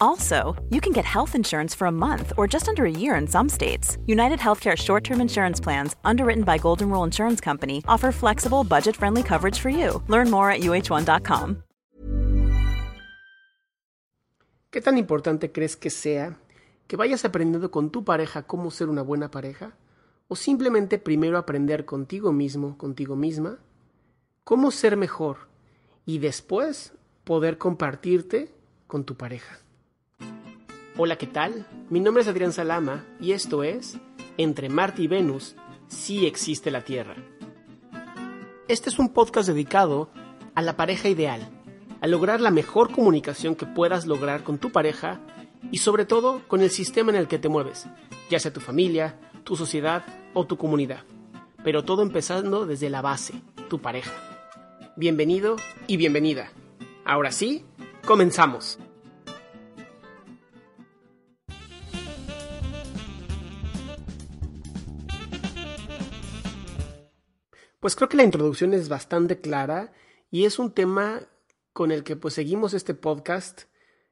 Also, you can get health insurance for a month or just under a year in some states. United Healthcare short term insurance plans, underwritten by Golden Rule Insurance Company, offer flexible, budget friendly coverage for you. Learn more at uh1.com. ¿Qué tan importante crees que sea que vayas aprendiendo con tu pareja cómo ser una buena pareja? ¿O simplemente primero aprender contigo mismo, contigo misma, cómo ser mejor y después poder compartirte con tu pareja? Hola, ¿qué tal? Mi nombre es Adrián Salama y esto es Entre Marte y Venus, sí existe la Tierra. Este es un podcast dedicado a la pareja ideal, a lograr la mejor comunicación que puedas lograr con tu pareja y sobre todo con el sistema en el que te mueves, ya sea tu familia, tu sociedad o tu comunidad. Pero todo empezando desde la base, tu pareja. Bienvenido y bienvenida. Ahora sí, comenzamos. Pues creo que la introducción es bastante clara y es un tema con el que pues seguimos este podcast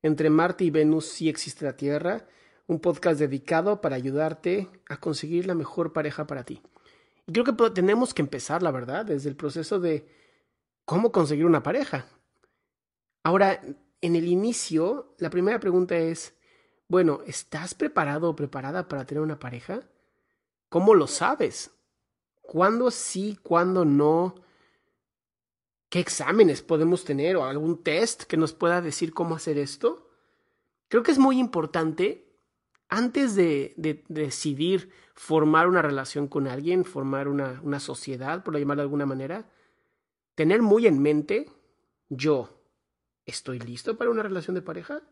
entre Marte y Venus si existe la Tierra, un podcast dedicado para ayudarte a conseguir la mejor pareja para ti. Y creo que tenemos que empezar, la verdad, desde el proceso de cómo conseguir una pareja. Ahora, en el inicio, la primera pregunta es, bueno, ¿estás preparado o preparada para tener una pareja? ¿Cómo lo sabes? ¿Cuándo sí, cuándo no? ¿Qué exámenes podemos tener o algún test que nos pueda decir cómo hacer esto? Creo que es muy importante, antes de, decidir formar una relación con alguien, formar una, una sociedad, por llamarlo de alguna manera, tener muy en mente, yo, ¿estoy listo para una relación de pareja?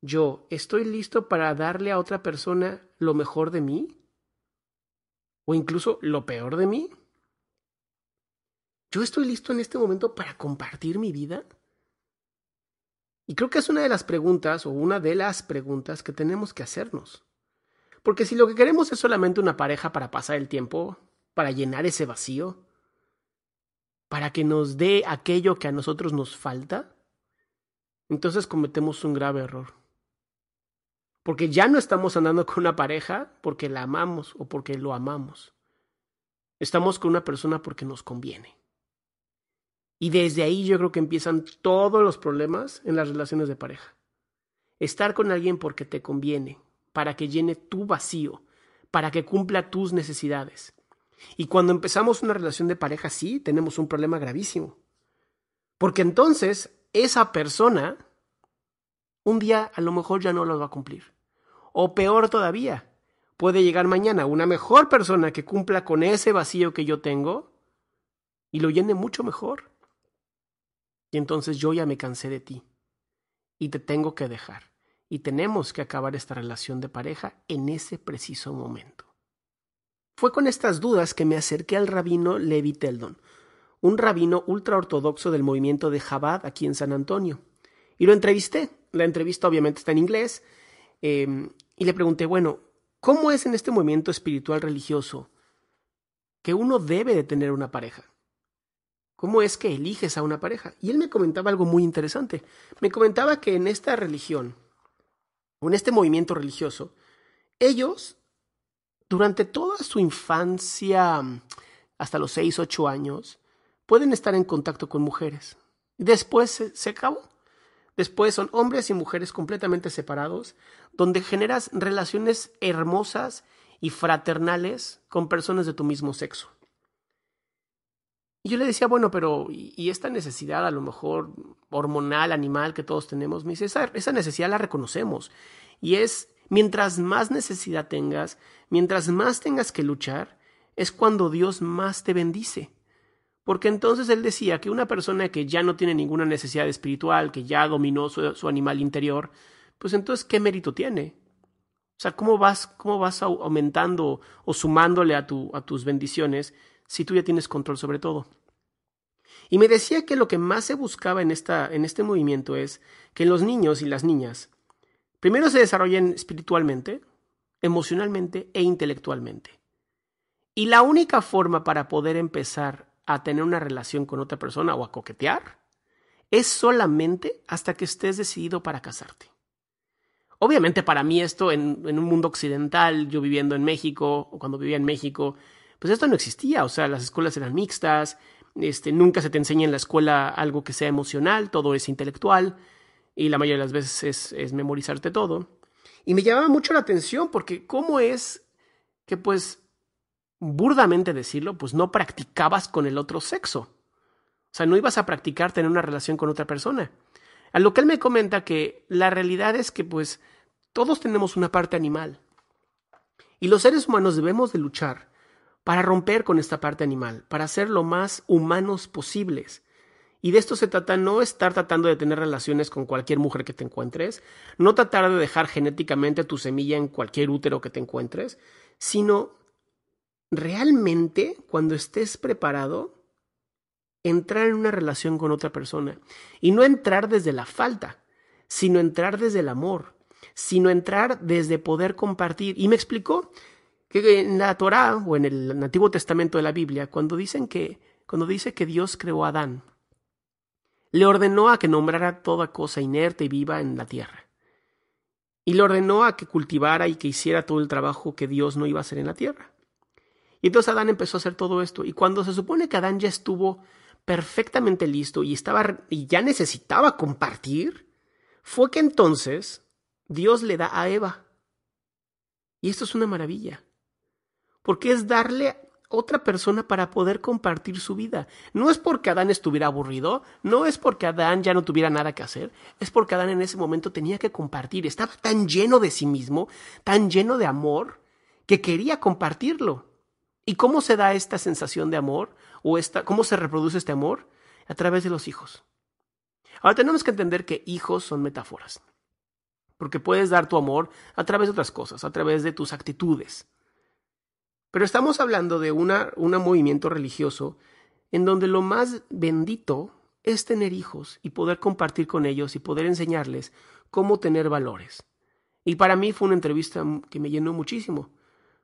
Yo, ¿estoy listo para darle a otra persona lo mejor de mí? O incluso lo peor de mí? ¿Yo estoy listo en este momento para compartir mi vida? Y creo que es una de las preguntas o una de las preguntas que tenemos que hacernos. Porque si lo que queremos es solamente una pareja para pasar el tiempo, para llenar ese vacío, para que nos dé aquello que a nosotros nos falta, entonces cometemos un grave error. Porque ya no estamos andando con una pareja porque la amamos o porque lo amamos. Estamos con una persona porque nos conviene. Y desde ahí yo creo que empiezan todos los problemas en las relaciones de pareja. Estar con alguien porque te conviene, para que llene tu vacío, para que cumpla tus necesidades. Y cuando empezamos una relación de pareja sí, tenemos un problema gravísimo. Porque entonces esa persona un día a lo mejor ya no lo va a cumplir. O peor todavía, puede llegar mañana una mejor persona que cumpla con ese vacío que yo tengo y lo llene mucho mejor. Y entonces yo ya me cansé de ti y te tengo que dejar. Y tenemos que acabar esta relación de pareja en ese preciso momento. Fue con estas dudas que me acerqué al rabino Levi Teldon, un rabino ultraortodoxo del movimiento de Chabad aquí en San Antonio. Y lo entrevisté. La entrevista obviamente está en inglés, eh, y le pregunté, bueno, ¿cómo es en este movimiento espiritual religioso que uno debe de tener una pareja? ¿Cómo es que eliges a una pareja? Y él me comentaba algo muy interesante. Me comentaba que en esta religión, o en este movimiento religioso, ellos, durante toda su infancia, hasta los 6, 8 años, pueden estar en contacto con mujeres. Después se, se acabó. Después son hombres y mujeres completamente separados, donde generas relaciones hermosas y fraternales con personas de tu mismo sexo. Y yo le decía, bueno, pero ¿y esta necesidad a lo mejor hormonal, animal que todos tenemos? Me dice, esa, esa necesidad la reconocemos. Y es, mientras más necesidad tengas, mientras más tengas que luchar, es cuando Dios más te bendice. Porque entonces él decía que una persona que ya no tiene ninguna necesidad espiritual, que ya dominó su, animal interior, pues entonces, ¿qué mérito tiene? O sea, ¿cómo vas, cómo vas aumentando o sumándole a, a tus bendiciones si tú ya tienes control sobre todo. Y me decía que lo que más se buscaba en, esta, en este movimiento es que los niños y las niñas primero se desarrollen espiritualmente, emocionalmente e intelectualmente. Y la única forma para poder empezar a tener una relación con otra persona o a coquetear es solamente hasta que estés decidido para casarte. Obviamente para mí esto en, en un mundo occidental, yo viviendo en México o cuando vivía en México, pues esto no existía, o sea, las escuelas eran mixtas, este, nunca se te enseña en la escuela algo que sea emocional, todo es intelectual y la mayoría de las veces es, es memorizarte todo. Y me llamaba mucho la atención porque cómo es que pues burdamente decirlo, pues no practicabas con el otro sexo. O sea, no ibas a practicar tener una relación con otra persona. A lo que él me comenta que la realidad es que pues todos tenemos una parte animal. Y los seres humanos debemos de luchar para romper con esta parte animal, para ser lo más humanos posibles. Y de esto se trata no estar tratando de tener relaciones con cualquier mujer que te encuentres, no tratar de dejar genéticamente tu semilla en cualquier útero que te encuentres, sino realmente cuando estés preparado, entrar en una relación con otra persona. Y no entrar desde la falta, sino entrar desde el amor, sino entrar desde poder compartir. Y me explicó que en la Torá o en el Antiguo Testamento de la Biblia, cuando dicen que, cuando dice que Dios creó a Adán, le ordenó a que nombrara toda cosa inerte y viva en la tierra. Y le ordenó a que cultivara y que hiciera todo el trabajo que Dios no iba a hacer en la tierra. Y entonces Adán empezó a hacer todo esto. Y cuando se supone que Adán ya estuvo perfectamente listo y estaba y ya necesitaba compartir, fue que entonces Dios le da a Eva. Y esto es una maravilla porque es darle otra persona para poder compartir su vida. No es porque Adán estuviera aburrido, no es porque Adán ya no tuviera nada que hacer, es porque Adán en ese momento tenía que compartir, estaba tan lleno de sí mismo, tan lleno de amor, que quería compartirlo. ¿Y cómo se da esta sensación de amor? ¿O esta, cómo se reproduce este amor? A través de los hijos. Ahora tenemos que entender que hijos son metáforas, porque puedes dar tu amor a través de otras cosas, a través de tus actitudes, pero estamos hablando de una, un movimiento religioso en donde lo más bendito es tener hijos y poder compartir con ellos y poder enseñarles cómo tener valores. Y para mí fue una entrevista que me llenó muchísimo,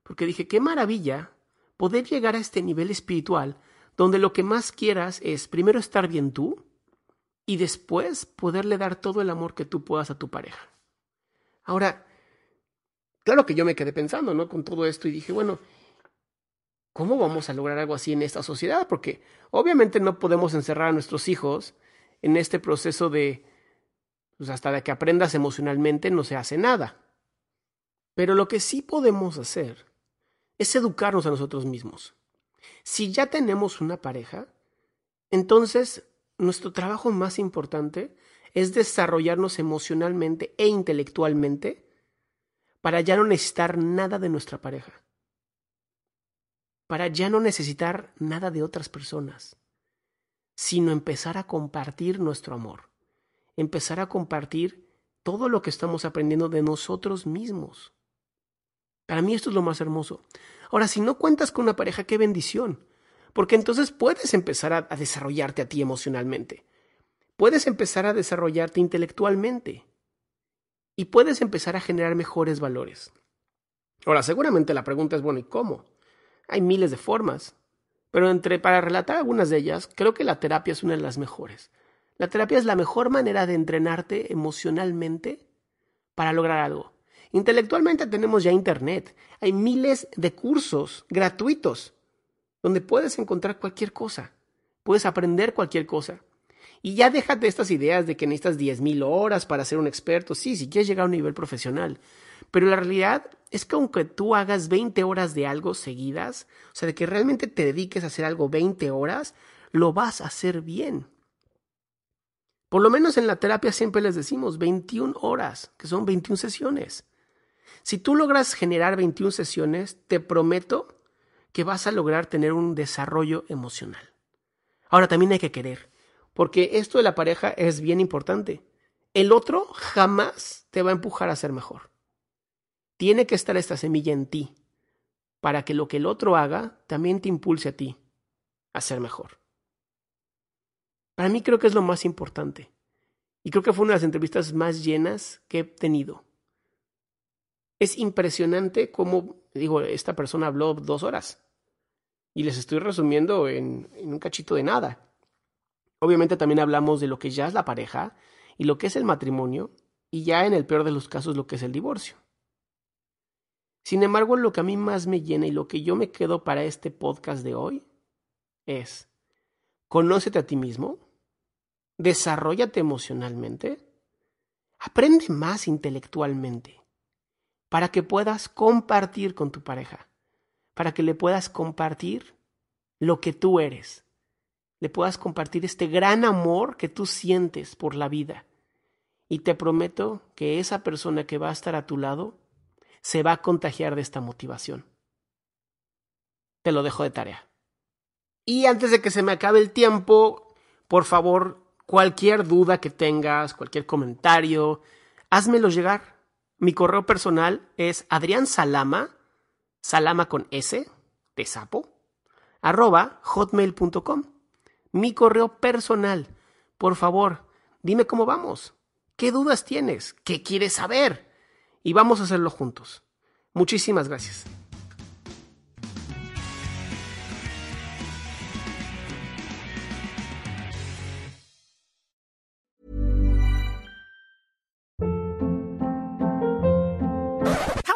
porque dije, qué maravilla poder llegar a este nivel espiritual donde lo que más quieras es primero estar bien tú y después poderle dar todo el amor que tú puedas a tu pareja. Ahora, claro que yo me quedé pensando, ¿no? Con todo esto y dije, bueno, ¿Cómo vamos a lograr algo así en esta sociedad? Porque obviamente no podemos encerrar a nuestros hijos en este proceso de, pues hasta de que aprendas emocionalmente no se hace nada. Pero lo que sí podemos hacer es educarnos a nosotros mismos. Si ya tenemos una pareja, entonces nuestro trabajo más importante es desarrollarnos emocionalmente e intelectualmente para ya no necesitar nada de nuestra pareja para ya no necesitar nada de otras personas, sino empezar a compartir nuestro amor, empezar a compartir todo lo que estamos aprendiendo de nosotros mismos. Para mí esto es lo más hermoso. Ahora, si no cuentas con una pareja, qué bendición, porque entonces puedes empezar a, desarrollarte a ti emocionalmente, puedes empezar a desarrollarte intelectualmente y puedes empezar a generar mejores valores. Ahora, seguramente la pregunta es, bueno, ¿y cómo? Hay miles de formas, pero entre para relatar algunas de ellas, creo que la terapia es una de las mejores. La terapia es la mejor manera de entrenarte emocionalmente para lograr algo. Intelectualmente tenemos ya Internet. Hay miles de cursos gratuitos donde puedes encontrar cualquier cosa. Puedes aprender cualquier cosa. Y ya déjate estas ideas de que necesitas 10.000 horas para ser un experto. Sí, si quieres llegar a un nivel profesional. Pero la realidad es que aunque tú hagas 20 horas de algo seguidas, o sea, de que realmente te dediques a hacer algo 20 horas, lo vas a hacer bien. Por lo menos en la terapia siempre les decimos 21 horas, que son 21 sesiones. Si tú logras generar 21 sesiones, te prometo que vas a lograr tener un desarrollo emocional. Ahora también hay que querer, porque esto de la pareja es bien importante. El otro jamás te va a empujar a ser mejor. Tiene que estar esta semilla en ti, para que lo que el otro haga también te impulse a ti a ser mejor. Para mí creo que es lo más importante. Y creo que fue una de las entrevistas más llenas que he tenido. Es impresionante cómo, digo, esta persona habló dos horas. Y les estoy resumiendo en, un cachito de nada. Obviamente también hablamos de lo que ya es la pareja y lo que es el matrimonio y ya en el peor de los casos lo que es el divorcio. Sin embargo, lo que a mí más me llena y lo que yo me quedo para este podcast de hoy es, conócete a ti mismo, desarrollate emocionalmente, aprende más intelectualmente para que puedas compartir con tu pareja, para que le puedas compartir lo que tú eres, le puedas compartir este gran amor que tú sientes por la vida. Y te prometo que esa persona que va a estar a tu lado se va a contagiar de esta motivación. Te lo dejo de tarea. Y antes de que se me acabe el tiempo, por favor, cualquier duda que tengas, cualquier comentario, házmelo llegar. Mi correo personal es Adrián Salama, Salama con S, de sapo, arroba hotmail.com. Mi correo personal. Por favor, dime cómo vamos. ¿Qué dudas tienes? ¿Qué quieres saber? y vamos a hacerlo juntos. Muchísimas gracias.